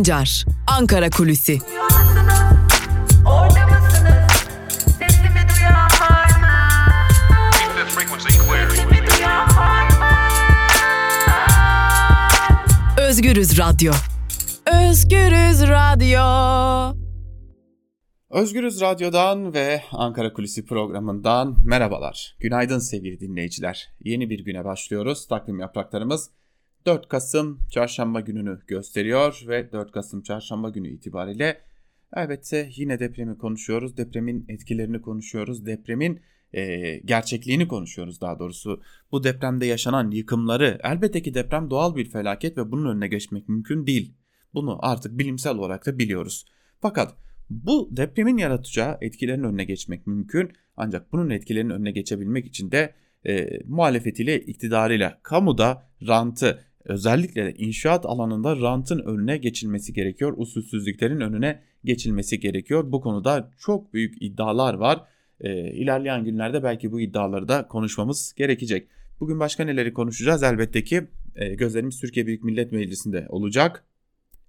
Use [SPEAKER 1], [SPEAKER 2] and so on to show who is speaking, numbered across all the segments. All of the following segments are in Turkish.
[SPEAKER 1] Sancar, Ankara Kulüsi. Özgürüz Radyo. Özgürüz Radyo.
[SPEAKER 2] Özgürüz Radyo'dan ve Ankara Kulisi programından merhabalar. Günaydın sevgili dinleyiciler. Yeni bir güne başlıyoruz. Takvim yapraklarımız 4 Kasım çarşamba gününü gösteriyor ve 4 Kasım çarşamba günü itibariyle elbette yine depremi konuşuyoruz. Depremin etkilerini konuşuyoruz. Depremin e, gerçekliğini konuşuyoruz daha doğrusu. Bu depremde yaşanan yıkımları elbette ki deprem doğal bir felaket ve bunun önüne geçmek mümkün değil. Bunu artık bilimsel olarak da biliyoruz. Fakat bu depremin yaratacağı etkilerin önüne geçmek mümkün. Ancak bunun etkilerinin önüne geçebilmek için de e, muhalefetiyle, iktidarıyla, kamuda rantı, özellikle de inşaat alanında rantın önüne geçilmesi gerekiyor. Usulsüzlüklerin önüne geçilmesi gerekiyor. Bu konuda çok büyük iddialar var. E, ilerleyen günlerde belki bu iddiaları da konuşmamız gerekecek. Bugün başka neleri konuşacağız? Elbette ki e, gözlerimiz Türkiye Büyük Millet Meclisi'nde olacak.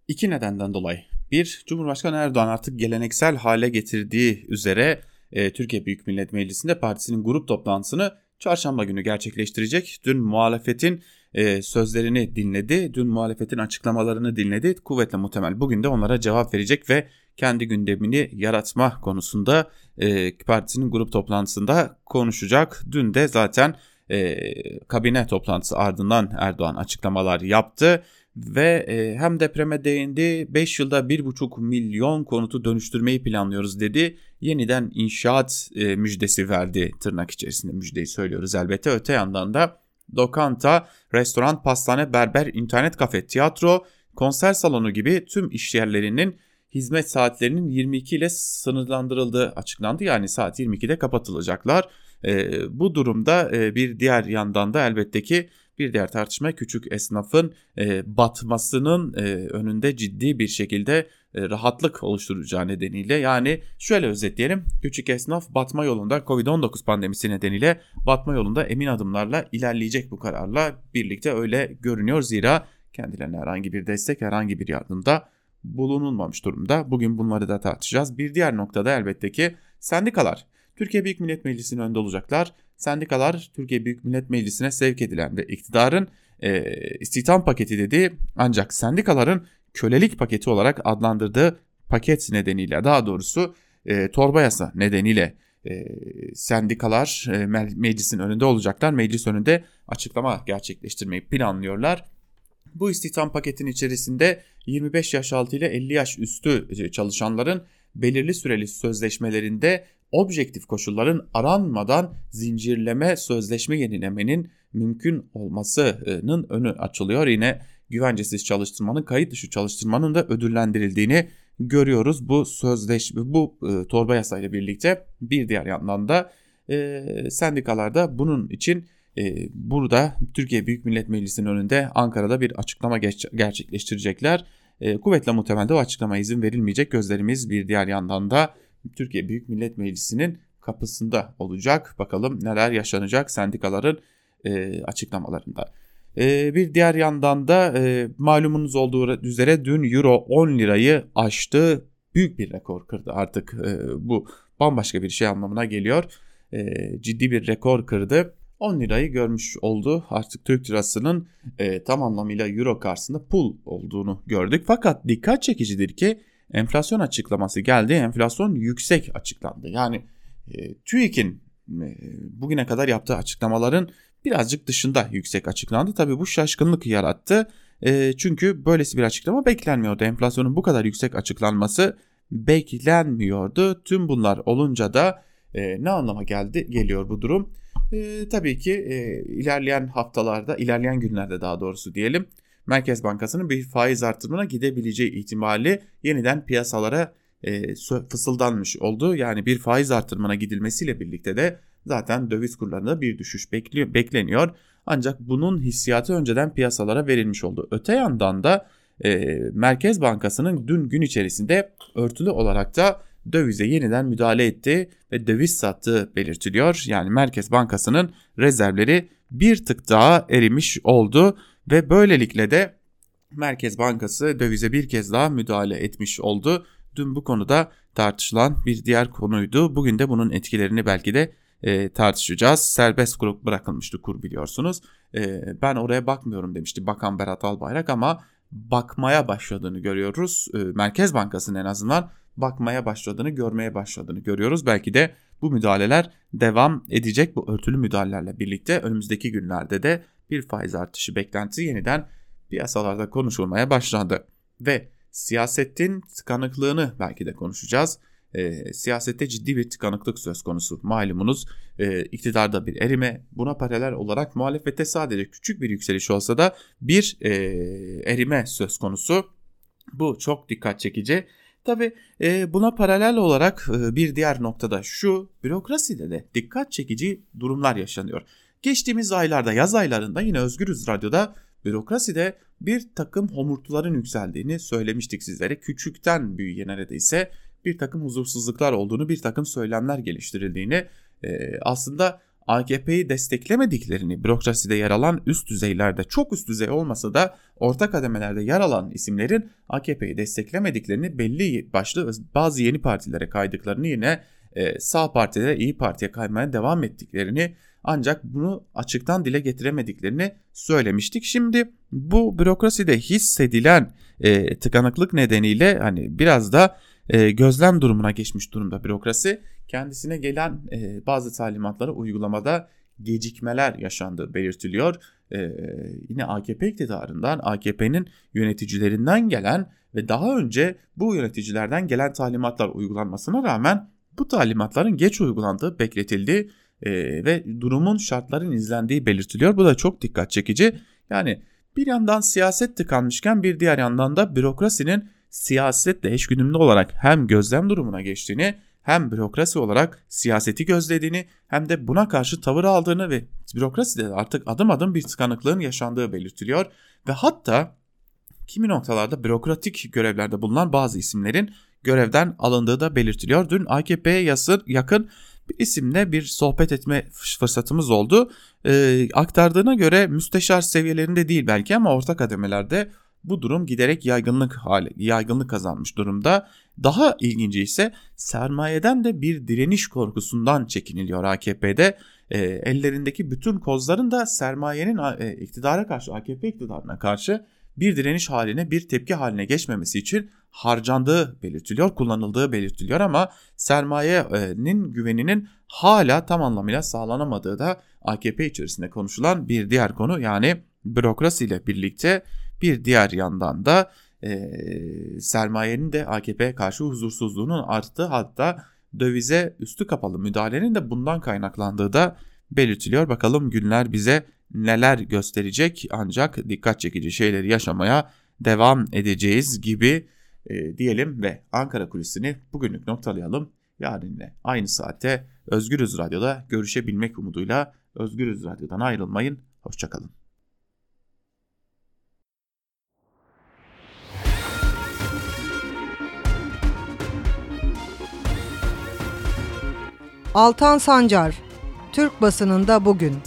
[SPEAKER 2] İki nedenden dolayı. Bir, Cumhurbaşkanı Erdoğan artık geleneksel hale getirdiği üzere e, Türkiye Büyük Millet Meclisi'nde partisinin grup toplantısını çarşamba günü gerçekleştirecek. Dün muhalefetin e, sözlerini dinledi, dün muhalefetin açıklamalarını dinledi. Kuvvetle muhtemel bugün de onlara cevap verecek ve kendi gündemini yaratma konusunda e, partisinin grup toplantısında konuşacak. Dün de zaten e, kabine toplantısı ardından Erdoğan açıklamalar yaptı ve e, hem depreme değindi 5 yılda 1,5 milyon konutu dönüştürmeyi planlıyoruz dedi. Yeniden inşaat e, müjdesi verdi tırnak içerisinde müjdeyi söylüyoruz elbette. Öte yandan da lokanta, restoran, pastane, berber, internet kafe, tiyatro, konser salonu gibi tüm işyerlerinin hizmet saatlerinin 22 ile sınırlandırıldığı açıklandı. Yani saat 22'de kapatılacaklar. E, bu durumda e, bir diğer yandan da elbette ki bir diğer tartışma küçük esnafın e, batmasının e, önünde ciddi bir şekilde e, rahatlık oluşturacağı nedeniyle yani şöyle özetleyelim küçük esnaf batma yolunda Covid-19 pandemisi nedeniyle batma yolunda emin adımlarla ilerleyecek bu kararla birlikte öyle görünüyor zira kendilerine herhangi bir destek herhangi bir yardımda bulunulmamış durumda. Bugün bunları da tartışacağız. Bir diğer noktada elbette ki sendikalar Türkiye Büyük Millet Meclisi'nin önünde olacaklar. Sendikalar Türkiye Büyük Millet Meclisi'ne sevk edilen ve iktidarın e, istihdam paketi dediği ancak sendikaların kölelik paketi olarak adlandırdığı paket nedeniyle daha doğrusu e, torba yasa nedeniyle e, sendikalar e, meclisin önünde olacaklar. Meclis önünde açıklama gerçekleştirmeyi planlıyorlar. Bu istihdam paketin içerisinde 25 yaş altı ile 50 yaş üstü e, çalışanların belirli süreli sözleşmelerinde objektif koşulların aranmadan zincirleme sözleşme yenilemenin mümkün olmasının önü açılıyor. Yine güvencesiz çalıştırmanın, kayıt dışı çalıştırmanın da ödüllendirildiğini görüyoruz. Bu sözleşme, bu e, torba yasayla birlikte bir diğer yandan da e, sendikalarda bunun için e, burada Türkiye Büyük Millet Meclisi'nin önünde Ankara'da bir açıklama geç, gerçekleştirecekler. E, kuvvetle muhtemelde o açıklama izin verilmeyecek. Gözlerimiz bir diğer yandan da Türkiye Büyük Millet Meclisi'nin kapısında olacak. Bakalım neler yaşanacak sendikaların e, açıklamalarında. E, bir diğer yandan da e, malumunuz olduğu üzere dün Euro 10 lirayı aştı. Büyük bir rekor kırdı artık e, bu bambaşka bir şey anlamına geliyor. E, ciddi bir rekor kırdı. 10 lirayı görmüş oldu. Artık Türk lirasının e, tam anlamıyla euro karşısında pul olduğunu gördük. Fakat dikkat çekicidir ki enflasyon açıklaması geldi. Enflasyon yüksek açıklandı. Yani e, TÜİK'in e, bugüne kadar yaptığı açıklamaların birazcık dışında yüksek açıklandı. Tabii bu şaşkınlık yarattı. E, çünkü böylesi bir açıklama beklenmiyordu. Enflasyonun bu kadar yüksek açıklanması beklenmiyordu. Tüm bunlar olunca da e, ne anlama geldi geliyor bu durum? E, tabii ki e, ilerleyen haftalarda, ilerleyen günlerde daha doğrusu diyelim Merkez Bankası'nın bir faiz artırımına gidebileceği ihtimali yeniden piyasalara e, fısıldanmış oldu. Yani bir faiz artırımına gidilmesiyle birlikte de zaten döviz kurlarında bir düşüş bekliyor, bekleniyor. Ancak bunun hissiyatı önceden piyasalara verilmiş oldu. Öte yandan da e, Merkez Bankası'nın dün gün içerisinde örtülü olarak da dövize yeniden müdahale etti ve döviz sattığı belirtiliyor. Yani Merkez Bankası'nın rezervleri bir tık daha erimiş oldu ve böylelikle de Merkez Bankası dövize bir kez daha müdahale etmiş oldu. Dün bu konuda tartışılan bir diğer konuydu. Bugün de bunun etkilerini belki de e, tartışacağız. Serbest kur bırakılmıştı kur biliyorsunuz. E, ben oraya bakmıyorum demişti Bakan Berat Albayrak ama bakmaya başladığını görüyoruz. E, Merkez Bankası'nın en azından bakmaya başladığını, görmeye başladığını görüyoruz. Belki de bu müdahaleler devam edecek. Bu örtülü müdahalelerle birlikte önümüzdeki günlerde de bir faiz artışı beklentisi yeniden piyasalarda konuşulmaya başlandı. Ve siyasetin tıkanıklığını belki de konuşacağız. E, siyasette ciddi bir tıkanıklık söz konusu. Malumunuz e, iktidarda bir erime buna paralel olarak muhalefette sadece küçük bir yükseliş olsa da bir e, erime söz konusu. Bu çok dikkat çekici. Tabi e, buna paralel olarak e, bir diğer noktada şu bürokraside de dikkat çekici durumlar yaşanıyor. Geçtiğimiz aylarda yaz aylarında yine Özgürüz Radyo'da bürokraside bir takım homurtuların yükseldiğini söylemiştik sizlere. Küçükten büyüye neredeyse bir takım huzursuzluklar olduğunu, bir takım söylemler geliştirildiğini e, aslında AKP'yi desteklemediklerini bürokraside yer alan üst düzeylerde çok üst düzey olmasa da orta kademelerde yer alan isimlerin AKP'yi desteklemediklerini belli başlı bazı yeni partilere kaydıklarını yine e, sağ partilere iyi Parti'ye kaymaya devam ettiklerini ancak bunu açıktan dile getiremediklerini söylemiştik. Şimdi bu bürokraside hissedilen e, tıkanıklık nedeniyle hani biraz da e, gözlem durumuna geçmiş durumda bürokrasi. Kendisine gelen e, bazı talimatları uygulamada gecikmeler yaşandığı belirtiliyor. E, yine AKP iktidarından, AKP'nin yöneticilerinden gelen ve daha önce bu yöneticilerden gelen talimatlar uygulanmasına rağmen bu talimatların geç uygulandığı bekletildi e, ve durumun şartların izlendiği belirtiliyor. Bu da çok dikkat çekici. Yani bir yandan siyaset tıkanmışken bir diğer yandan da bürokrasinin siyasetle eşgüdümlü olarak hem gözlem durumuna geçtiğini hem bürokrasi olarak siyaseti gözlediğini hem de buna karşı tavır aldığını ve bürokraside artık adım adım bir tıkanıklığın yaşandığı belirtiliyor. Ve hatta kimi noktalarda bürokratik görevlerde bulunan bazı isimlerin görevden alındığı da belirtiliyor. Dün AKP'ye yakın isimle bir sohbet etme fırsatımız oldu. Ee, aktardığına göre müsteşar seviyelerinde değil belki ama orta kademelerde bu durum giderek yaygınlık hali, yaygınlık kazanmış durumda. Daha ilginci ise sermayeden de bir direniş korkusundan çekiniliyor AKP'de. E, ellerindeki bütün kozların da sermayenin e, iktidara karşı, AKP iktidarına karşı bir direniş haline, bir tepki haline geçmemesi için harcandığı belirtiliyor, kullanıldığı belirtiliyor ama sermayenin güveninin hala tam anlamıyla sağlanamadığı da AKP içerisinde konuşulan bir diğer konu yani bürokrasi ile birlikte bir diğer yandan da e, sermayenin de AKP'ye karşı huzursuzluğunun arttığı hatta dövize üstü kapalı müdahalenin de bundan kaynaklandığı da belirtiliyor. Bakalım günler bize neler gösterecek ancak dikkat çekici şeyleri yaşamaya devam edeceğiz gibi e, diyelim ve Ankara kulisini bugünlük noktalayalım. Yarın yine aynı saatte Özgürüz Radyo'da görüşebilmek umuduyla Özgürüz Radyo'dan ayrılmayın. Hoşçakalın.
[SPEAKER 3] Altan Sancar, Türk basınında bugün.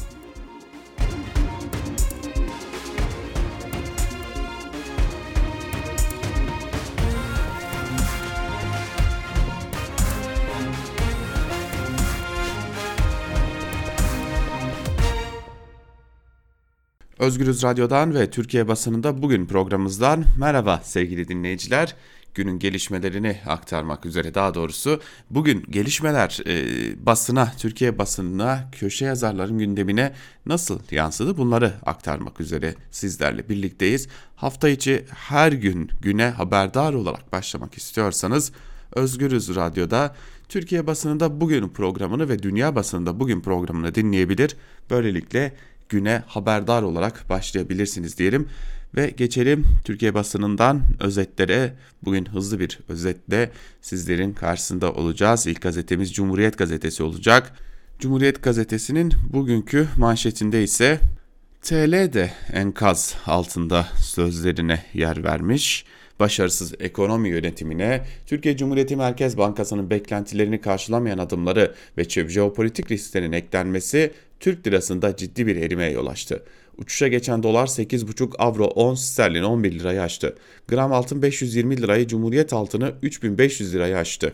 [SPEAKER 2] Özgürüz Radyo'dan ve Türkiye basınında bugün programımızdan merhaba sevgili dinleyiciler günün gelişmelerini aktarmak üzere daha doğrusu bugün gelişmeler e, basına, Türkiye basınına, köşe yazarların gündemine nasıl yansıdı bunları aktarmak üzere sizlerle birlikteyiz. Hafta içi her gün güne haberdar olarak başlamak istiyorsanız Özgürüz Radyo'da Türkiye basınında bugün programını ve dünya basınında bugün programını dinleyebilir. Böylelikle güne haberdar olarak başlayabilirsiniz diyelim. Ve geçelim Türkiye basınından özetlere. Bugün hızlı bir özetle sizlerin karşısında olacağız. İlk gazetemiz Cumhuriyet Gazetesi olacak. Cumhuriyet Gazetesi'nin bugünkü manşetinde ise TL de enkaz altında sözlerine yer vermiş başarısız ekonomi yönetimine, Türkiye Cumhuriyeti Merkez Bankası'nın beklentilerini karşılamayan adımları ve jeopolitik risklerin eklenmesi Türk lirasında ciddi bir erimeye yol açtı. Uçuşa geçen dolar 8,5 avro 10 sterlin 11 lirayı aştı. Gram altın 520 lirayı Cumhuriyet altını 3500 lirayı aştı.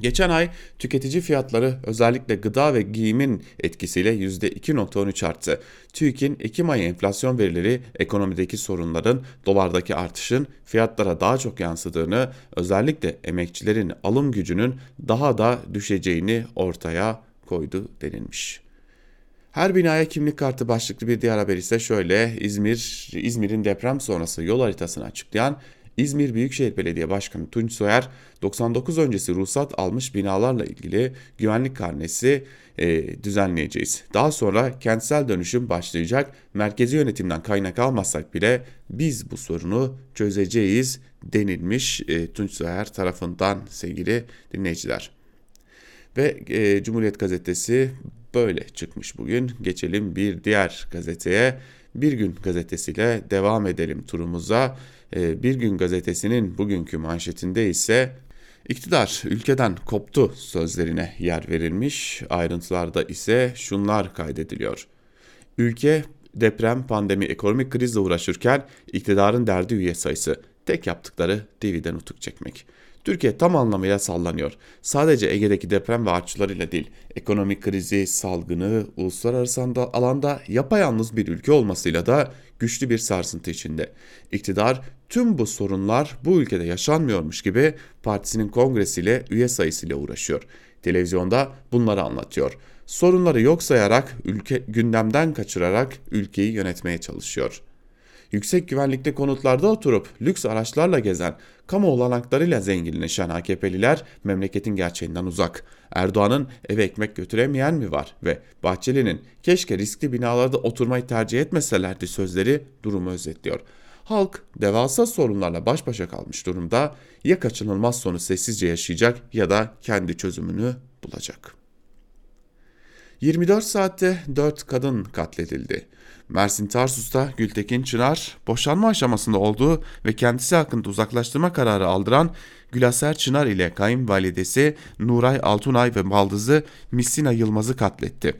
[SPEAKER 2] Geçen ay tüketici fiyatları özellikle gıda ve giyimin etkisiyle %2.13 arttı. TÜİK'in Ekim ayı enflasyon verileri ekonomideki sorunların dolardaki artışın fiyatlara daha çok yansıdığını, özellikle emekçilerin alım gücünün daha da düşeceğini ortaya koydu denilmiş. Her binaya kimlik kartı başlıklı bir diğer haber ise şöyle İzmir İzmir'in deprem sonrası yol haritasını açıklayan İzmir Büyükşehir Belediye Başkanı Tunç Soyer 99 öncesi ruhsat almış binalarla ilgili güvenlik karnesi e, düzenleyeceğiz. Daha sonra kentsel dönüşüm başlayacak. Merkezi yönetimden kaynak almazsak bile biz bu sorunu çözeceğiz denilmiş e, Tunç Soyer tarafından sevgili dinleyiciler. Ve e, Cumhuriyet Gazetesi böyle çıkmış bugün. Geçelim bir diğer gazeteye. Bir Gün gazetesiyle devam edelim turumuza. Ee, bir Gün gazetesinin bugünkü manşetinde ise iktidar ülkeden koptu sözlerine yer verilmiş. Ayrıntılarda ise şunlar kaydediliyor. Ülke deprem, pandemi, ekonomik krizle uğraşırken iktidarın derdi üye sayısı. Tek yaptıkları TV'den nutuk çekmek. Türkiye tam anlamıyla sallanıyor. Sadece Ege'deki deprem ve artçılarıyla değil, ekonomik krizi, salgını, uluslararası alanda yapayalnız bir ülke olmasıyla da güçlü bir sarsıntı içinde. İktidar tüm bu sorunlar bu ülkede yaşanmıyormuş gibi partisinin kongresiyle üye sayısıyla uğraşıyor. Televizyonda bunları anlatıyor. Sorunları yok sayarak, ülke gündemden kaçırarak ülkeyi yönetmeye çalışıyor yüksek güvenlikli konutlarda oturup lüks araçlarla gezen, kamu olanaklarıyla zenginleşen AKP'liler memleketin gerçeğinden uzak. Erdoğan'ın eve ekmek götüremeyen mi var ve Bahçeli'nin keşke riskli binalarda oturmayı tercih etmeselerdi sözleri durumu özetliyor. Halk devasa sorunlarla baş başa kalmış durumda ya kaçınılmaz sonu sessizce yaşayacak ya da kendi çözümünü bulacak. 24 saatte 4 kadın katledildi. Mersin Tarsus'ta Gültekin Çınar boşanma aşamasında olduğu ve kendisi hakkında uzaklaştırma kararı aldıran Gülaser Çınar ile kayınvalidesi Nuray Altunay ve baldızı Missina Yılmaz'ı katletti.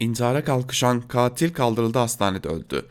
[SPEAKER 2] İntihara kalkışan katil kaldırıldı hastanede öldü.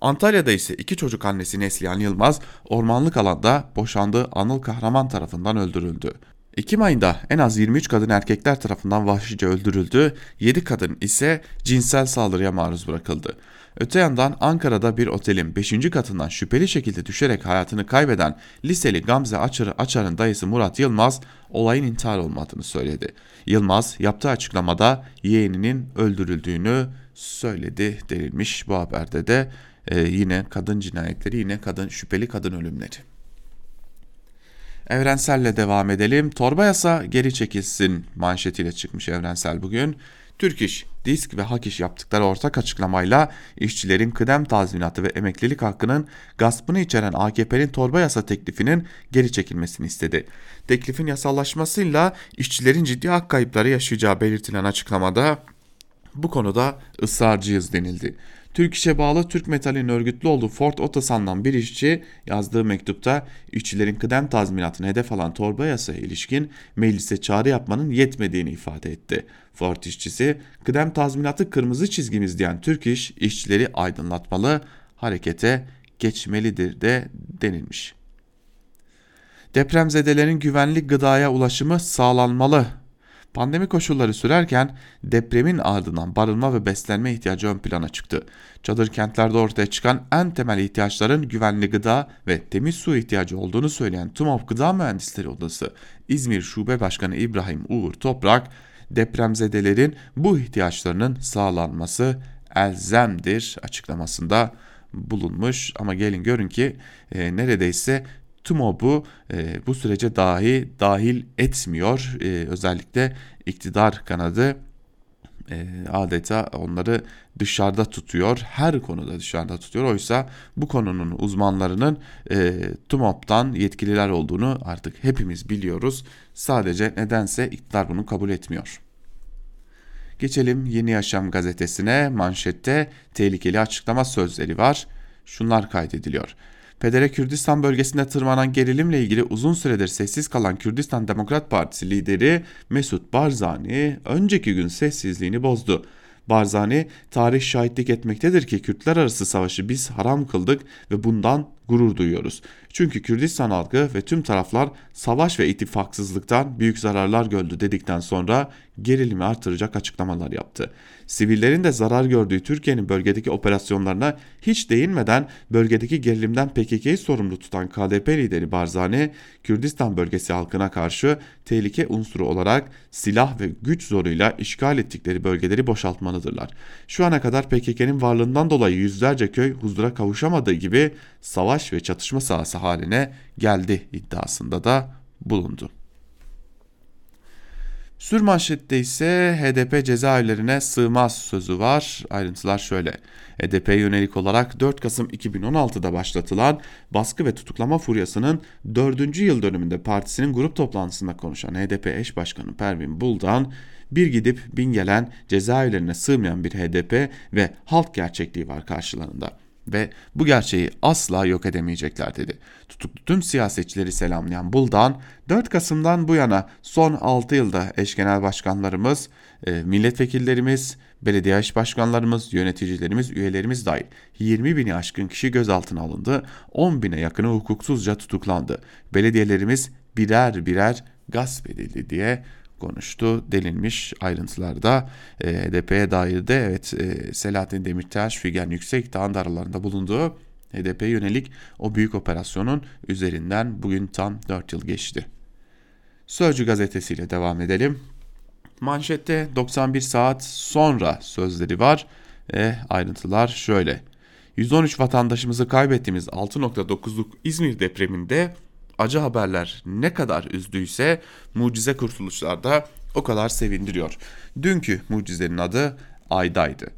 [SPEAKER 2] Antalya'da ise iki çocuk annesi Neslihan Yılmaz ormanlık alanda boşandığı Anıl Kahraman tarafından öldürüldü. Ekim ayında en az 23 kadın erkekler tarafından vahşice öldürüldü, 7 kadın ise cinsel saldırıya maruz bırakıldı. Öte yandan Ankara'da bir otelin 5. katından şüpheli şekilde düşerek hayatını kaybeden liseli Gamze Açar, Açar'ın dayısı Murat Yılmaz olayın intihar olmadığını söyledi. Yılmaz yaptığı açıklamada yeğeninin öldürüldüğünü söyledi denilmiş bu haberde de e, yine kadın cinayetleri yine kadın şüpheli kadın ölümleri. Evrenselle devam edelim. Torba yasa geri çekilsin manşetiyle çıkmış Evrensel bugün. Türk İş, Disk ve Hak İş yaptıkları ortak açıklamayla işçilerin kıdem tazminatı ve emeklilik hakkının gaspını içeren AKP'nin torba yasa teklifinin geri çekilmesini istedi. Teklifin yasallaşmasıyla işçilerin ciddi hak kayıpları yaşayacağı belirtilen açıklamada bu konuda ısrarcıyız denildi. Türk İş'e bağlı Türk Metal'in örgütlü olduğu Ford Otosan'dan bir işçi yazdığı mektupta işçilerin kıdem tazminatını hedef alan torba yasaya ilişkin meclise çağrı yapmanın yetmediğini ifade etti. Ford işçisi kıdem tazminatı kırmızı çizgimiz diyen Türk İş işçileri aydınlatmalı, harekete geçmelidir de denilmiş. Depremzedelerin güvenlik gıdaya ulaşımı sağlanmalı Pandemi koşulları sürerken depremin ardından barınma ve beslenme ihtiyacı ön plana çıktı. Çadır kentlerde ortaya çıkan en temel ihtiyaçların güvenli gıda ve temiz su ihtiyacı olduğunu söyleyen TUMOP Gıda Mühendisleri Odası İzmir Şube Başkanı İbrahim Uğur Toprak, depremzedelerin bu ihtiyaçlarının sağlanması elzemdir açıklamasında bulunmuş ama gelin görün ki e, neredeyse TUMOB'u e, bu sürece dahi dahil etmiyor. E, özellikle iktidar kanadı e, adeta onları dışarıda tutuyor. Her konuda dışarıda tutuyor. Oysa bu konunun uzmanlarının e, TUMOP'tan yetkililer olduğunu artık hepimiz biliyoruz. Sadece nedense iktidar bunu kabul etmiyor. Geçelim Yeni Yaşam gazetesine. Manşette tehlikeli açıklama sözleri var. Şunlar kaydediliyor. Pedere Kürdistan bölgesinde tırmanan gerilimle ilgili uzun süredir sessiz kalan Kürdistan Demokrat Partisi lideri Mesut Barzani önceki gün sessizliğini bozdu. Barzani, tarih şahitlik etmektedir ki Kürtler arası savaşı biz haram kıldık ve bundan gurur duyuyoruz. Çünkü Kürdistan halkı ve tüm taraflar savaş ve ittifaksızlıktan büyük zararlar gördü dedikten sonra gerilimi artıracak açıklamalar yaptı. Sivillerin de zarar gördüğü Türkiye'nin bölgedeki operasyonlarına hiç değinmeden bölgedeki gerilimden PKK'yı sorumlu tutan KDP lideri Barzani, Kürdistan bölgesi halkına karşı tehlike unsuru olarak silah ve güç zoruyla işgal ettikleri bölgeleri boşaltmalıdırlar. Şu ana kadar PKK'nın varlığından dolayı yüzlerce köy huzura kavuşamadığı gibi savaş ve çatışma sahası haline geldi iddiasında da bulundu. Sürmanşette ise HDP cezaevlerine sığmaz sözü var. Ayrıntılar şöyle. HDP yönelik olarak 4 Kasım 2016'da başlatılan baskı ve tutuklama furyasının 4. yıl dönümünde partisinin grup toplantısında konuşan HDP eş başkanı Pervin Buldan, bir gidip bin gelen cezaevlerine sığmayan bir HDP ve halk gerçekliği var karşılarında ve bu gerçeği asla yok edemeyecekler dedi. Tutuklu tüm siyasetçileri selamlayan Buldan 4 Kasım'dan bu yana son 6 yılda eş genel başkanlarımız, e, milletvekillerimiz, belediye eş başkanlarımız, yöneticilerimiz, üyelerimiz dahil 20 bini aşkın kişi gözaltına alındı, 10 bine yakını hukuksuzca tutuklandı. Belediyelerimiz birer birer gasp edildi diye konuştu denilmiş ayrıntılarda e, HDP'ye dair de evet e, Selahattin Demirtaş, Figen Yüksekdağ'ın da aralarında bulunduğu HDP yönelik o büyük operasyonun üzerinden bugün tam 4 yıl geçti. Sözcü gazetesiyle devam edelim. Manşette 91 saat sonra sözleri var. E, ayrıntılar şöyle. 113 vatandaşımızı kaybettiğimiz 6.9'luk İzmir depreminde acı haberler ne kadar üzdüyse mucize kurtuluşlarda o kadar sevindiriyor. Dünkü mucizenin adı Ayda'ydı.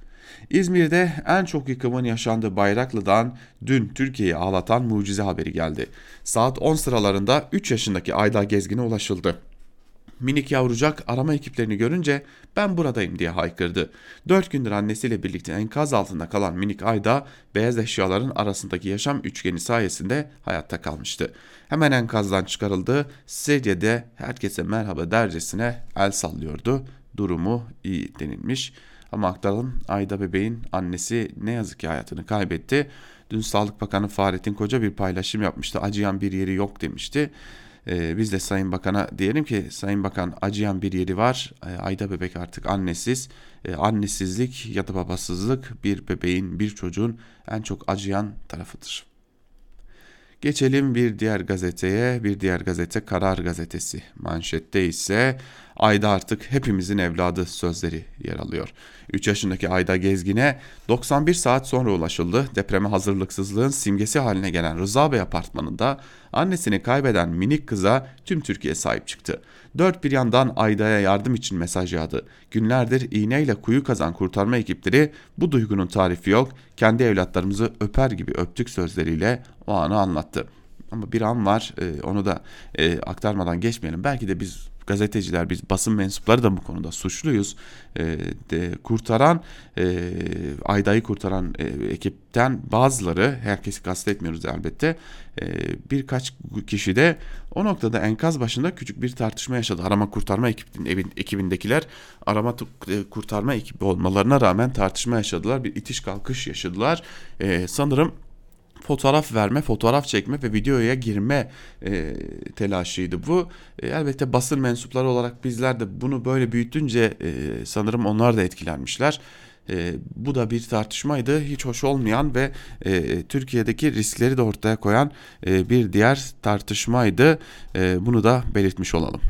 [SPEAKER 2] İzmir'de en çok yıkımın yaşandığı Bayraklı'dan dün Türkiye'yi ağlatan mucize haberi geldi. Saat 10 sıralarında 3 yaşındaki Ayda Gezgin'e ulaşıldı. Minik yavrucak arama ekiplerini görünce ben buradayım diye haykırdı. Dört gündür annesiyle birlikte enkaz altında kalan minik Ayda beyaz eşyaların arasındaki yaşam üçgeni sayesinde hayatta kalmıştı. Hemen enkazdan çıkarıldı. Sedyede herkese merhaba dercesine el sallıyordu. Durumu iyi denilmiş. Ama aktaralım Ayda bebeğin annesi ne yazık ki hayatını kaybetti. Dün Sağlık Bakanı Fahrettin Koca bir paylaşım yapmıştı. Acıyan bir yeri yok demişti. Ee, biz de Sayın Bakan'a diyelim ki Sayın Bakan acıyan bir yeri var. Ee, Ayda bebek artık annesiz. Ee, annesizlik ya da babasızlık bir bebeğin bir çocuğun en çok acıyan tarafıdır. Geçelim bir diğer gazeteye. Bir diğer gazete Karar Gazetesi. Manşette ise Ayda artık hepimizin evladı sözleri yer alıyor. 3 yaşındaki Ayda Gezgin'e 91 saat sonra ulaşıldı. Depreme hazırlıksızlığın simgesi haline gelen Rıza Bey apartmanında annesini kaybeden minik kıza tüm Türkiye sahip çıktı. Dört bir yandan Ayda'ya yardım için mesaj yağdı. Günlerdir iğneyle kuyu kazan kurtarma ekipleri bu duygunun tarifi yok. Kendi evlatlarımızı öper gibi öptük sözleriyle o anı anlattı. Ama bir an var e, onu da e, aktarmadan geçmeyelim. Belki de biz gazeteciler biz basın mensupları da bu konuda suçluyuz. E, de, kurtaran e, Ayda'yı kurtaran e, ekipten bazıları herkesi kastetmiyoruz elbette e, birkaç kişi de o noktada enkaz başında küçük bir tartışma yaşadı. Arama kurtarma ekibin, evin, ekibindekiler arama e, kurtarma ekibi olmalarına rağmen tartışma yaşadılar. Bir itiş kalkış yaşadılar. E, sanırım fotoğraf verme, fotoğraf çekme ve videoya girme e, telaşıydı bu. E, elbette basın mensupları olarak bizler de bunu böyle büyütünce e, sanırım onlar da etkilenmişler. E, bu da bir tartışmaydı. Hiç hoş olmayan ve e, Türkiye'deki riskleri de ortaya koyan e, bir diğer tartışmaydı. E, bunu da belirtmiş olalım.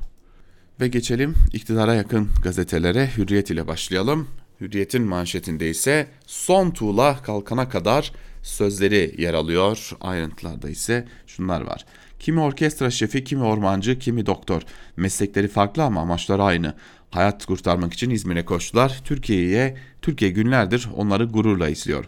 [SPEAKER 2] Ve geçelim iktidara yakın gazetelere. Hürriyet ile başlayalım. Hürriyet'in manşetinde ise son tuğla kalkana kadar sözleri yer alıyor. Ayrıntılarda ise şunlar var. Kimi orkestra şefi, kimi ormancı, kimi doktor. Meslekleri farklı ama amaçları aynı. Hayat kurtarmak için İzmir'e koştular. Türkiye'ye, Türkiye günlerdir onları gururla izliyor.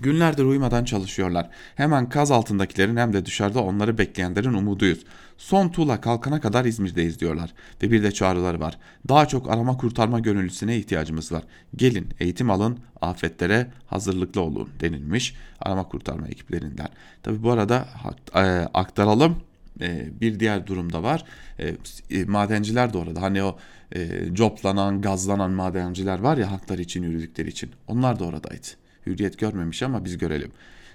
[SPEAKER 2] Günlerdir uyumadan çalışıyorlar. Hemen kaz altındakilerin hem de dışarıda onları bekleyenlerin umuduyuz. Son tuğla kalkana kadar İzmir'deyiz diyorlar. Ve bir de çağrıları var. Daha çok arama kurtarma gönüllüsüne ihtiyacımız var. Gelin eğitim alın afetlere hazırlıklı olun denilmiş arama kurtarma ekiplerinden. Tabi bu arada e, aktaralım e, bir diğer durumda var. E, madenciler de orada. Hani o coplanan, gazlanan madenciler var ya hakları için yürüdükleri için. Onlar da oradaydı. Hürriyet görmemiş ama biz görelim.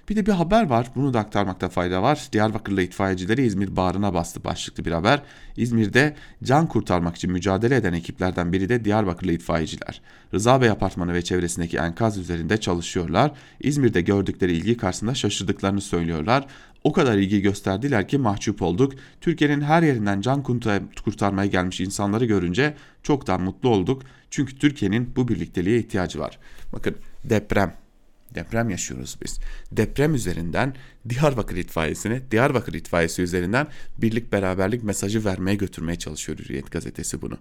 [SPEAKER 2] Bir de bir haber var. Bunu da aktarmakta fayda var. Diyarbakırlı itfaiyecileri İzmir bağrına bastı başlıklı bir haber. İzmir'de can kurtarmak için mücadele eden ekiplerden biri de Diyarbakırlı itfaiyeciler. Rıza Bey apartmanı ve çevresindeki enkaz üzerinde çalışıyorlar. İzmir'de gördükleri ilgi karşısında şaşırdıklarını söylüyorlar. O kadar ilgi gösterdiler ki mahcup olduk. Türkiye'nin her yerinden can kurtarmaya gelmiş insanları görünce çoktan mutlu olduk. Çünkü Türkiye'nin bu birlikteliğe ihtiyacı var. Bakın deprem Deprem yaşıyoruz biz. Deprem üzerinden Diyarbakır itfaiyesine, Diyarbakır itfaiyesi üzerinden birlik beraberlik mesajı vermeye götürmeye çalışıyor Hürriyet gazetesi bunu.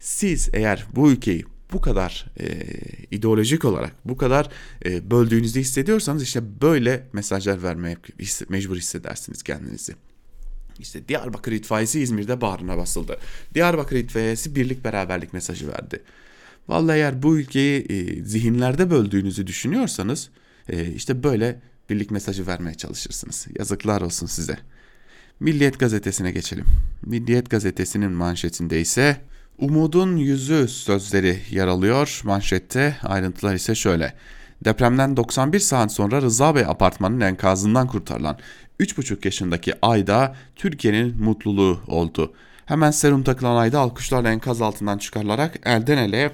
[SPEAKER 2] Siz eğer bu ülkeyi bu kadar e, ideolojik olarak bu kadar e, böldüğünüzü hissediyorsanız işte böyle mesajlar vermeye mecbur hissedersiniz kendinizi. İşte Diyarbakır itfaiyesi İzmir'de bağrına basıldı. Diyarbakır itfaiyesi birlik beraberlik mesajı verdi. Vallahi eğer bu ülkeyi e, zihinlerde böldüğünüzü düşünüyorsanız e, işte böyle birlik mesajı vermeye çalışırsınız. Yazıklar olsun size. Milliyet gazetesine geçelim. Milliyet gazetesinin manşetinde ise Umudun yüzü sözleri yer alıyor. Manşette ayrıntılar ise şöyle. Depremden 91 saat sonra Rıza Bey apartmanının enkazından kurtarılan 3,5 yaşındaki Ayda Türkiye'nin mutluluğu oldu. Hemen serum takılan Ayda alkışlarla enkaz altından çıkarılarak elden ele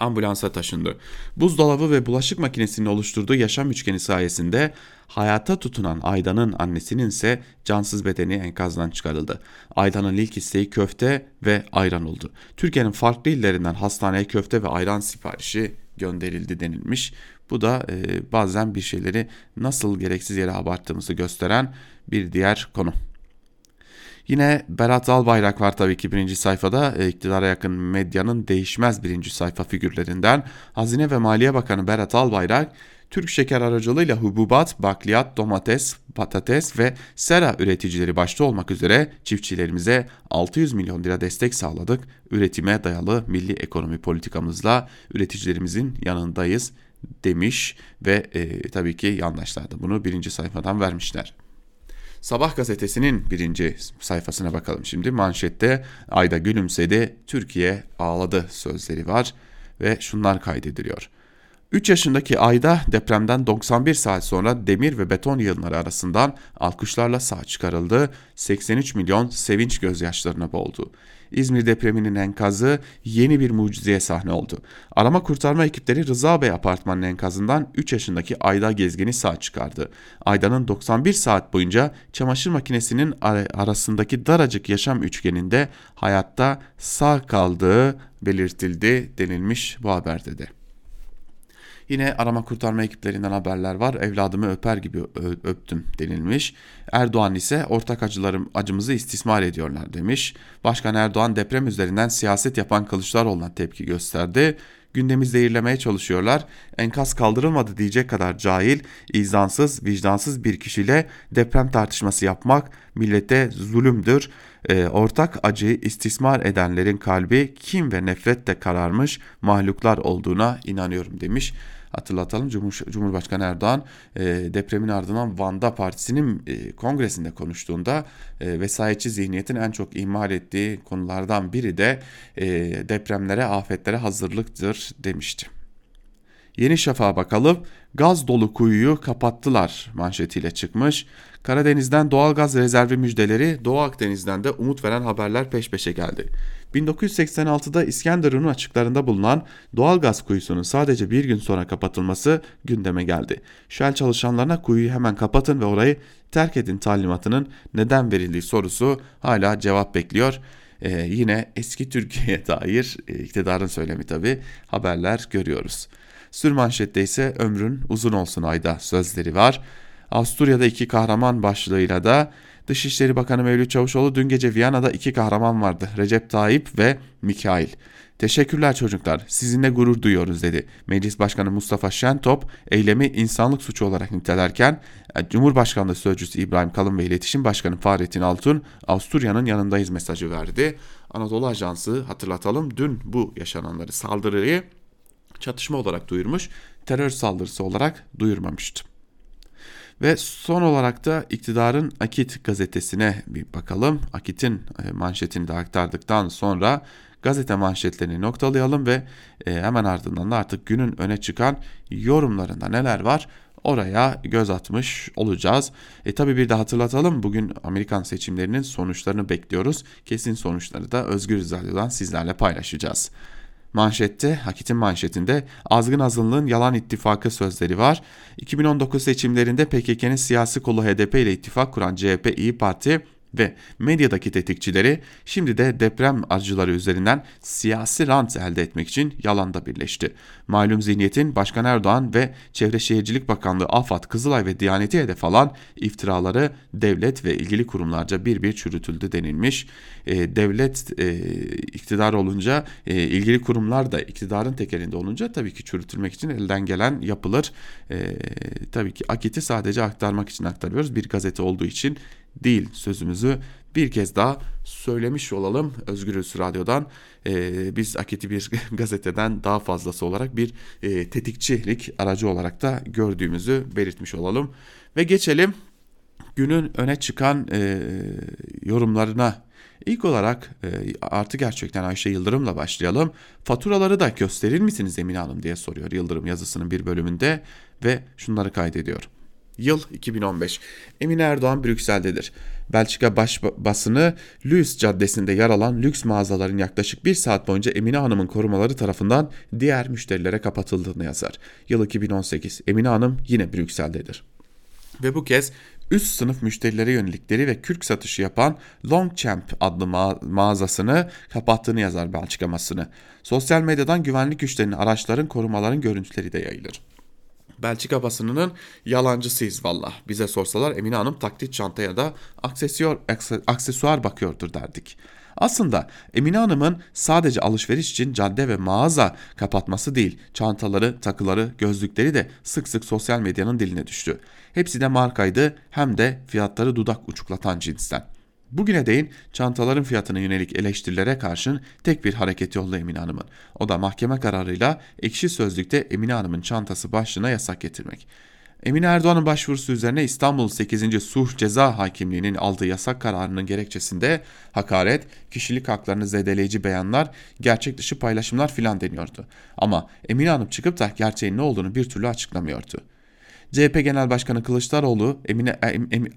[SPEAKER 2] ambulansa taşındı. Buzdolabı ve bulaşık makinesinin oluşturduğu yaşam üçgeni sayesinde hayata tutunan Aydan'ın annesinin ise cansız bedeni enkazdan çıkarıldı. Aydan'ın ilk isteği köfte ve ayran oldu. Türkiye'nin farklı illerinden hastaneye köfte ve ayran siparişi gönderildi denilmiş. Bu da e, bazen bir şeyleri nasıl gereksiz yere abarttığımızı gösteren bir diğer konu. Yine Berat Albayrak var tabii ki birinci sayfada e, iktidara yakın medyanın değişmez birinci sayfa figürlerinden. Hazine ve Maliye Bakanı Berat Albayrak Türk şeker aracılığıyla hububat, bakliyat, domates, patates ve sera üreticileri başta olmak üzere çiftçilerimize 600 milyon lira destek sağladık. Üretime dayalı milli ekonomi politikamızla üreticilerimizin yanındayız demiş ve e, tabii ki yandaşlar da bunu birinci sayfadan vermişler. Sabah gazetesinin birinci sayfasına bakalım şimdi. Manşette Ayda gülümsedi, Türkiye ağladı sözleri var ve şunlar kaydediliyor. 3 yaşındaki Ayda depremden 91 saat sonra demir ve beton yığınları arasından alkışlarla sağ çıkarıldı. 83 milyon sevinç gözyaşlarına boğuldu. İzmir depreminin enkazı yeni bir mucizeye sahne oldu. Arama kurtarma ekipleri Rıza Bey apartmanının enkazından 3 yaşındaki Ayda Gezgin'i sağ çıkardı. Ayda'nın 91 saat boyunca çamaşır makinesinin arasındaki daracık yaşam üçgeninde hayatta sağ kaldığı belirtildi denilmiş bu haberde de. Yine arama kurtarma ekiplerinden haberler var. Evladımı öper gibi öptüm denilmiş. Erdoğan ise ortak acılarım acımızı istismar ediyorlar demiş. Başkan Erdoğan deprem üzerinden siyaset yapan Kılıçdaroğlu'na tepki gösterdi. Gündemi zehirlemeye çalışıyorlar. Enkaz kaldırılmadı diyecek kadar cahil, izansız, vicdansız bir kişiyle deprem tartışması yapmak millete zulümdür. E, ortak acıyı istismar edenlerin kalbi kim ve nefretle kararmış mahluklar olduğuna inanıyorum demiş hatırlatalım. Cumhur, Cumhurbaşkanı Erdoğan e, depremin ardından Van'da partisinin e, kongresinde konuştuğunda e, vesayetçi zihniyetin en çok ihmal ettiği konulardan biri de e, depremlere, afetlere hazırlıktır demişti. Yeni Şafak'a bakalım. Gaz dolu kuyuyu kapattılar manşetiyle çıkmış. Karadeniz'den doğal gaz rezervi müjdeleri, Doğu Akdeniz'den de umut veren haberler peş peşe geldi. 1986'da İskenderun'un açıklarında bulunan doğal gaz kuyusunun sadece bir gün sonra kapatılması gündeme geldi. Shell çalışanlarına kuyuyu hemen kapatın ve orayı terk edin talimatının neden verildiği sorusu hala cevap bekliyor. Ee, yine eski Türkiye'ye dair e, iktidarın söylemi tabi haberler görüyoruz. Sürmanşette ise ömrün uzun olsun ayda sözleri var. Avusturya'da iki kahraman başlığıyla da Dışişleri Bakanı Mevlüt Çavuşoğlu dün gece Viyana'da iki kahraman vardı. Recep Tayyip ve Mikail. Teşekkürler çocuklar. Sizinle gurur duyuyoruz dedi. Meclis Başkanı Mustafa Şentop eylemi insanlık suçu olarak nitelerken e, Cumhurbaşkanlığı Sözcüsü İbrahim Kalın ve İletişim Başkanı Fahrettin Altun Avusturya'nın yanındayız mesajı verdi. Anadolu Ajansı hatırlatalım dün bu yaşananları saldırıyı çatışma olarak duyurmuş, terör saldırısı olarak duyurmamıştı. Ve son olarak da iktidarın Akit gazetesine bir bakalım. Akit'in e, manşetini de aktardıktan sonra gazete manşetlerini noktalayalım ve e, hemen ardından da artık günün öne çıkan yorumlarında neler var oraya göz atmış olacağız. E tabi bir de hatırlatalım bugün Amerikan seçimlerinin sonuçlarını bekliyoruz. Kesin sonuçları da Özgür Radyo'dan sizlerle paylaşacağız. Manşette, Hakit'in manşetinde azgın azınlığın yalan ittifakı sözleri var. 2019 seçimlerinde PKK'nın siyasi kolu HDP ile ittifak kuran CHP İyi Parti ve medyadaki tetikçileri şimdi de deprem acıları üzerinden siyasi rant elde etmek için yalanda birleşti. Malum zihniyetin Başkan Erdoğan ve Çevre Şehircilik Bakanlığı AFAD, Kızılay ve Diyanet'i hedef alan iftiraları devlet ve ilgili kurumlarca bir bir çürütüldü denilmiş. E, devlet e, iktidar olunca e, ilgili kurumlar da iktidarın tekelinde olunca tabii ki çürütülmek için elden gelen yapılır. E, tabii ki Akit'i sadece aktarmak için aktarıyoruz. Bir gazete olduğu için değil sözümüzü bir kez daha söylemiş olalım Özgürüz Radyo'dan. E, biz Akit'i bir gazeteden daha fazlası olarak bir e, tetikçilik aracı olarak da gördüğümüzü belirtmiş olalım. Ve geçelim günün öne çıkan e, yorumlarına. İlk olarak e, artı gerçekten Ayşe Yıldırım'la başlayalım. Faturaları da gösterir misiniz Emine Hanım diye soruyor Yıldırım yazısının bir bölümünde ve şunları kaydediyor. Yıl 2015. Emine Erdoğan Brüksel'dedir. Belçika baş basını Lüys Caddesi'nde yer alan lüks mağazaların yaklaşık bir saat boyunca Emine Hanım'ın korumaları tarafından diğer müşterilere kapatıldığını yazar. Yıl 2018. Emine Hanım yine Brüksel'dedir. Ve bu kez üst sınıf müşterilere yönelikleri ve kürk satışı yapan Longchamp adlı ma mağazasını kapattığını yazar Belçika basını. Sosyal medyadan güvenlik güçlerinin araçların korumaların görüntüleri de yayılır. Belçika basınının yalancısıyız valla. Bize sorsalar Emine Hanım taklit çantaya da aksesuar, aksesuar bakıyordur derdik. Aslında Emine Hanım'ın sadece alışveriş için cadde ve mağaza kapatması değil, çantaları, takıları, gözlükleri de sık sık sosyal medyanın diline düştü. Hepsi de markaydı hem de fiyatları dudak uçuklatan cinsten. Bugüne değin çantaların fiyatına yönelik eleştirilere karşın tek bir hareketi oldu Emine Hanım'ın. O da mahkeme kararıyla ekşi sözlükte Emine Hanım'ın çantası başlığına yasak getirmek. Emine Erdoğan'ın başvurusu üzerine İstanbul 8. Suh Ceza Hakimliği'nin aldığı yasak kararının gerekçesinde hakaret, kişilik haklarını zedeleyici beyanlar, gerçek dışı paylaşımlar filan deniyordu. Ama Emine Hanım çıkıp da gerçeğin ne olduğunu bir türlü açıklamıyordu. CHP Genel Başkanı Kılıçdaroğlu Emine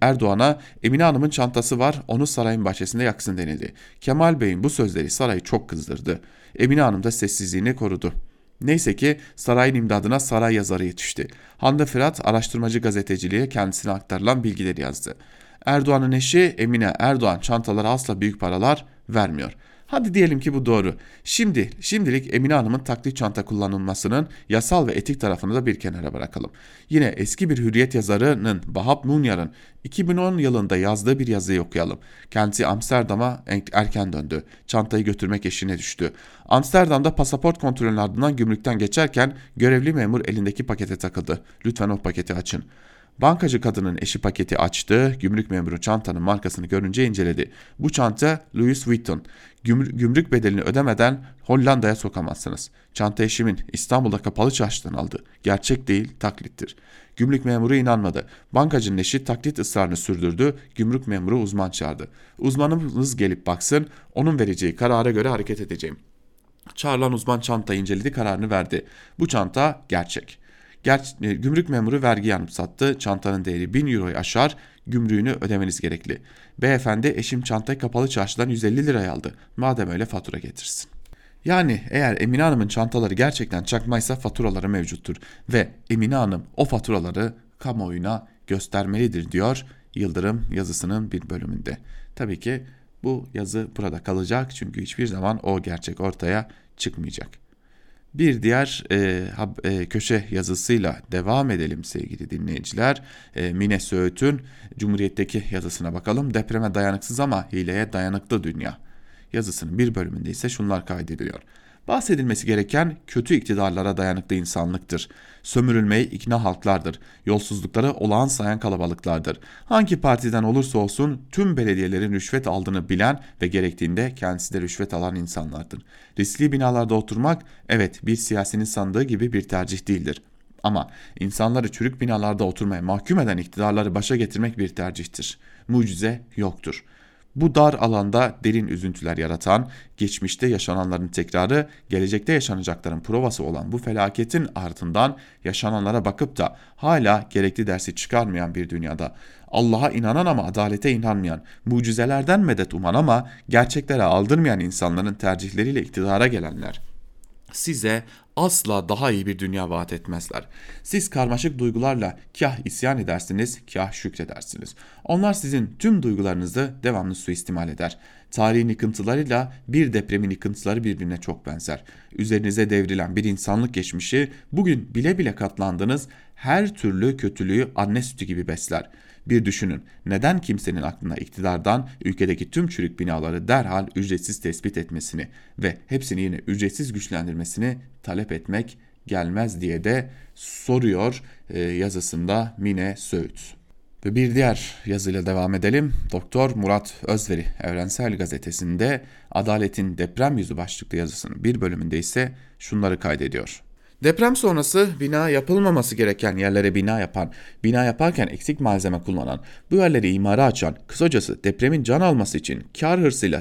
[SPEAKER 2] Erdoğan'a Emine Hanım'ın çantası var onu sarayın bahçesinde yaksın denildi. Kemal Bey'in bu sözleri sarayı çok kızdırdı. Emine Hanım da sessizliğini korudu. Neyse ki sarayın imdadına saray yazarı yetişti. Hande Fırat araştırmacı gazeteciliğe kendisine aktarılan bilgileri yazdı. Erdoğan'ın eşi Emine Erdoğan çantalara asla büyük paralar vermiyor. Hadi diyelim ki bu doğru. Şimdi şimdilik Emine Hanım'ın taklit çanta kullanılmasının yasal ve etik tarafını da bir kenara bırakalım. Yine eski bir hürriyet yazarının Bahap Nunyar'ın 2010 yılında yazdığı bir yazıyı okuyalım. Kendisi Amsterdam'a erken döndü. Çantayı götürmek eşine düştü. Amsterdam'da pasaport kontrolünün ardından gümrükten geçerken görevli memur elindeki pakete takıldı. Lütfen o paketi açın. Bankacı kadının eşi paketi açtı. Gümrük memuru çantanın markasını görünce inceledi. Bu çanta Louis Vuitton. Gümrük bedelini ödemeden Hollanda'ya sokamazsınız. Çanta eşimin İstanbul'da kapalı çarşıdan aldı. Gerçek değil, taklittir. Gümrük memuru inanmadı. Bankacının eşi taklit ısrarını sürdürdü. Gümrük memuru uzman çağırdı. Uzmanımız gelip baksın, onun vereceği karara göre hareket edeceğim. Çağrılan uzman çantayı inceledi, kararını verdi. Bu çanta gerçek. Ger e, gümrük memuru vergi yanımsattı. Çantanın değeri 1000 euroyu aşar. Gümrüğünü ödemeniz gerekli. Beyefendi eşim çantayı kapalı çarşıdan 150 liraya aldı. Madem öyle fatura getirsin. Yani eğer Emine Hanım'ın çantaları gerçekten çakmaysa faturaları mevcuttur ve Emine Hanım o faturaları kamuoyuna göstermelidir diyor Yıldırım yazısının bir bölümünde. Tabii ki bu yazı burada kalacak çünkü hiçbir zaman o gerçek ortaya çıkmayacak. Bir diğer e, e, köşe yazısıyla devam edelim sevgili dinleyiciler. E, Mine Söğüt'ün Cumhuriyet'teki yazısına bakalım. Depreme dayanıksız ama hileye dayanıklı dünya. Yazısının bir bölümünde ise şunlar kaydediliyor. Bahsedilmesi gereken kötü iktidarlara dayanıklı insanlıktır. Sömürülmeyi ikna halklardır. Yolsuzlukları olağan sayan kalabalıklardır. Hangi partiden olursa olsun tüm belediyelerin rüşvet aldığını bilen ve gerektiğinde kendisi de rüşvet alan insanlardır. Riskli binalarda oturmak evet bir siyasinin sandığı gibi bir tercih değildir. Ama insanları çürük binalarda oturmaya mahkum eden iktidarları başa getirmek bir tercihtir. Mucize yoktur. Bu dar alanda derin üzüntüler yaratan, geçmişte yaşananların tekrarı, gelecekte yaşanacakların provası olan bu felaketin ardından yaşananlara bakıp da hala gerekli dersi çıkarmayan bir dünyada, Allah'a inanan ama adalete inanmayan, mucizelerden medet uman ama gerçeklere aldırmayan insanların tercihleriyle iktidara gelenler, size asla daha iyi bir dünya vaat etmezler. Siz karmaşık duygularla kah isyan edersiniz, kah şükredersiniz. Onlar sizin tüm duygularınızı devamlı suistimal eder. Tarihin yıkıntılarıyla bir depremin yıkıntıları birbirine çok benzer. Üzerinize devrilen bir insanlık geçmişi bugün bile bile katlandığınız her türlü kötülüğü anne sütü gibi besler. Bir düşünün neden kimsenin aklına iktidardan ülkedeki tüm çürük binaları derhal ücretsiz tespit etmesini ve hepsini yine ücretsiz güçlendirmesini talep etmek gelmez diye de soruyor e, yazısında Mine Söğüt. Ve bir diğer yazıyla devam edelim. Doktor Murat Özveri Evrensel Gazetesi'nde Adaletin Deprem Yüzü başlıklı yazısının bir bölümünde ise şunları kaydediyor. Deprem sonrası bina yapılmaması gereken yerlere bina yapan, bina yaparken eksik malzeme kullanan, bu yerleri imara açan, kısacası depremin can alması için kar hırsıyla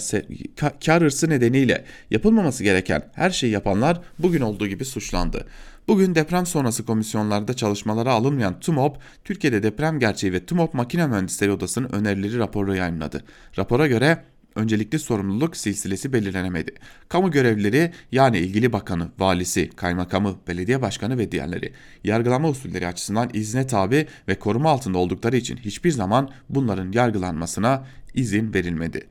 [SPEAKER 2] kar hırsı nedeniyle yapılmaması gereken her şeyi yapanlar bugün olduğu gibi suçlandı. Bugün deprem sonrası komisyonlarda çalışmalara alınmayan TUMOP, Türkiye'de deprem gerçeği ve TUMOP Makine Mühendisleri Odası'nın önerileri raporu yayınladı. Rapora göre öncelikli sorumluluk silsilesi belirlenemedi. Kamu görevlileri yani ilgili bakanı, valisi, kaymakamı, belediye başkanı ve diğerleri yargılama usulleri açısından izne tabi ve koruma altında oldukları için hiçbir zaman bunların yargılanmasına izin verilmedi.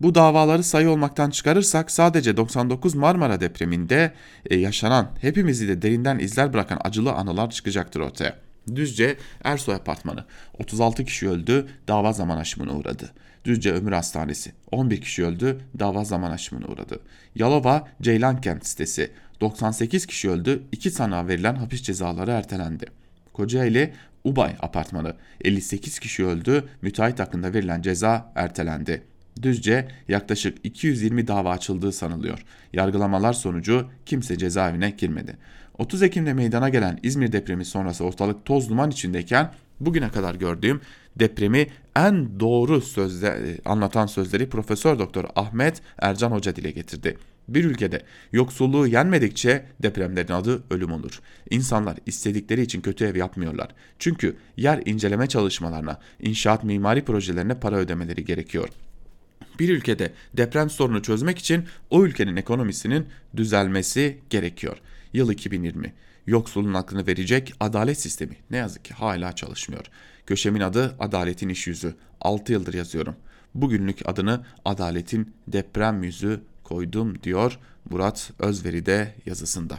[SPEAKER 2] Bu davaları sayı olmaktan çıkarırsak sadece 99 Marmara depreminde e, yaşanan hepimizi de derinden izler bırakan acılı anılar çıkacaktır ortaya. Düzce Ersoy Apartmanı 36 kişi öldü dava zaman aşımına uğradı. Düzce Ömür Hastanesi 11 kişi öldü dava zaman aşımına uğradı. Yalova Ceylan Kent sitesi 98 kişi öldü 2 sanığa verilen hapis cezaları ertelendi. Kocaeli Ubay Apartmanı 58 kişi öldü müteahhit hakkında verilen ceza ertelendi. Düzce yaklaşık 220 dava açıldığı sanılıyor. Yargılamalar sonucu kimse cezaevine girmedi. 30 Ekim'de meydana gelen İzmir depremi sonrası ortalık toz duman içindeyken bugüne kadar gördüğüm depremi en doğru sözle, e, anlatan sözleri Profesör Doktor Ahmet Ercan Hoca dile getirdi. Bir ülkede yoksulluğu yenmedikçe depremlerin adı ölüm olur. İnsanlar istedikleri için kötü ev yapmıyorlar. Çünkü yer inceleme çalışmalarına, inşaat mimari projelerine para ödemeleri gerekiyor. Bir ülkede deprem sorunu çözmek için o ülkenin ekonomisinin düzelmesi gerekiyor. Yıl 2020. Yoksulun aklını verecek adalet sistemi ne yazık ki hala çalışmıyor. Köşemin adı Adaletin İş Yüzü. 6 yıldır yazıyorum. Bugünlük adını Adaletin Deprem Yüzü koydum diyor Murat Özveri de yazısında.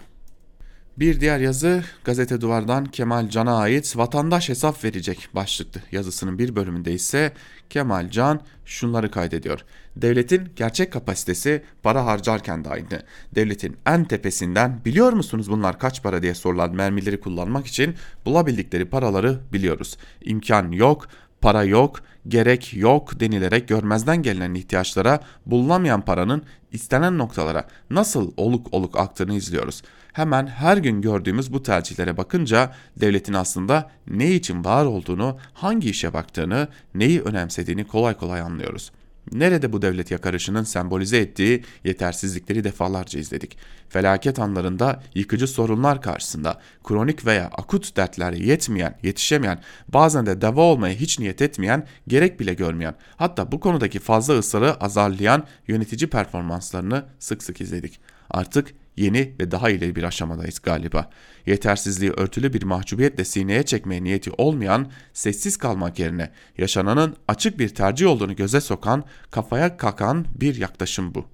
[SPEAKER 2] Bir diğer yazı gazete duvardan Kemal Can'a ait vatandaş hesap verecek başlıklı yazısının bir bölümünde ise Kemal Can şunları kaydediyor. Devletin gerçek kapasitesi para harcarken de aynı. Devletin en tepesinden biliyor musunuz bunlar kaç para diye sorulan mermileri kullanmak için bulabildikleri paraları biliyoruz. İmkan yok, para yok, gerek yok denilerek görmezden gelinen ihtiyaçlara bulunamayan paranın istenen noktalara nasıl oluk oluk aktığını izliyoruz. Hemen her gün gördüğümüz bu tercihlere bakınca devletin aslında ne için var olduğunu, hangi işe baktığını, neyi önemsediğini kolay kolay anlıyoruz.'' Nerede bu devlet yakarışının sembolize ettiği yetersizlikleri defalarca izledik. Felaket anlarında yıkıcı sorunlar karşısında kronik veya akut dertlere yetmeyen, yetişemeyen, bazen de deva olmaya hiç niyet etmeyen, gerek bile görmeyen, hatta bu konudaki fazla ısrarı azarlayan yönetici performanslarını sık sık izledik. Artık yeni ve daha ileri bir aşamadayız galiba. Yetersizliği örtülü bir mahcubiyetle sineye çekmeye niyeti olmayan, sessiz kalmak yerine yaşananın açık bir tercih olduğunu göze sokan, kafaya kakan bir yaklaşım bu.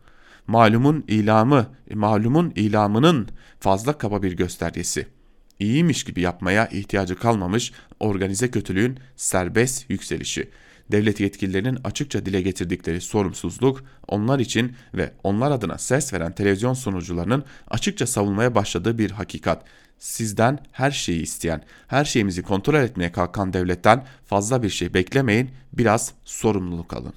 [SPEAKER 2] Malumun ilamı, malumun ilamının fazla kaba bir göstergesi. İyiymiş gibi yapmaya ihtiyacı kalmamış organize kötülüğün serbest yükselişi devlet yetkililerinin açıkça dile getirdikleri sorumsuzluk onlar için ve onlar adına ses veren televizyon sunucularının açıkça savunmaya başladığı bir hakikat. Sizden her şeyi isteyen, her şeyimizi kontrol etmeye kalkan devletten fazla bir şey beklemeyin, biraz sorumluluk alın.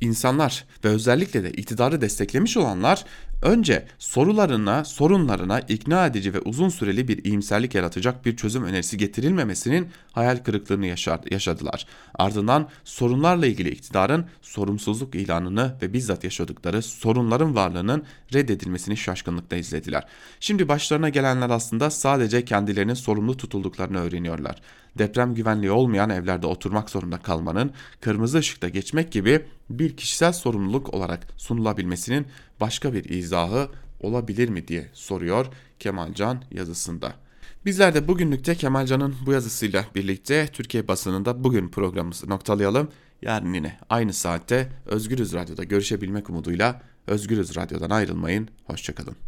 [SPEAKER 2] insanlar ve özellikle de iktidarı desteklemiş olanlar önce sorularına, sorunlarına ikna edici ve uzun süreli bir iyimserlik yaratacak bir çözüm önerisi getirilmemesinin hayal kırıklığını yaşadılar. Ardından sorunlarla ilgili iktidarın sorumsuzluk ilanını ve bizzat yaşadıkları sorunların varlığının reddedilmesini şaşkınlıkla izlediler. Şimdi başlarına gelenler aslında sadece kendilerinin sorumlu tutulduklarını öğreniyorlar deprem güvenliği olmayan evlerde oturmak zorunda kalmanın kırmızı ışıkta geçmek gibi bir kişisel sorumluluk olarak sunulabilmesinin başka bir izahı olabilir mi diye soruyor Kemalcan yazısında. Bizler de bugünlükte Kemalcan'ın bu yazısıyla birlikte Türkiye basınında bugün programımızı noktalayalım. Yarın yine aynı saatte Özgürüz Radyo'da görüşebilmek umuduyla Özgürüz Radyo'dan ayrılmayın. Hoşçakalın.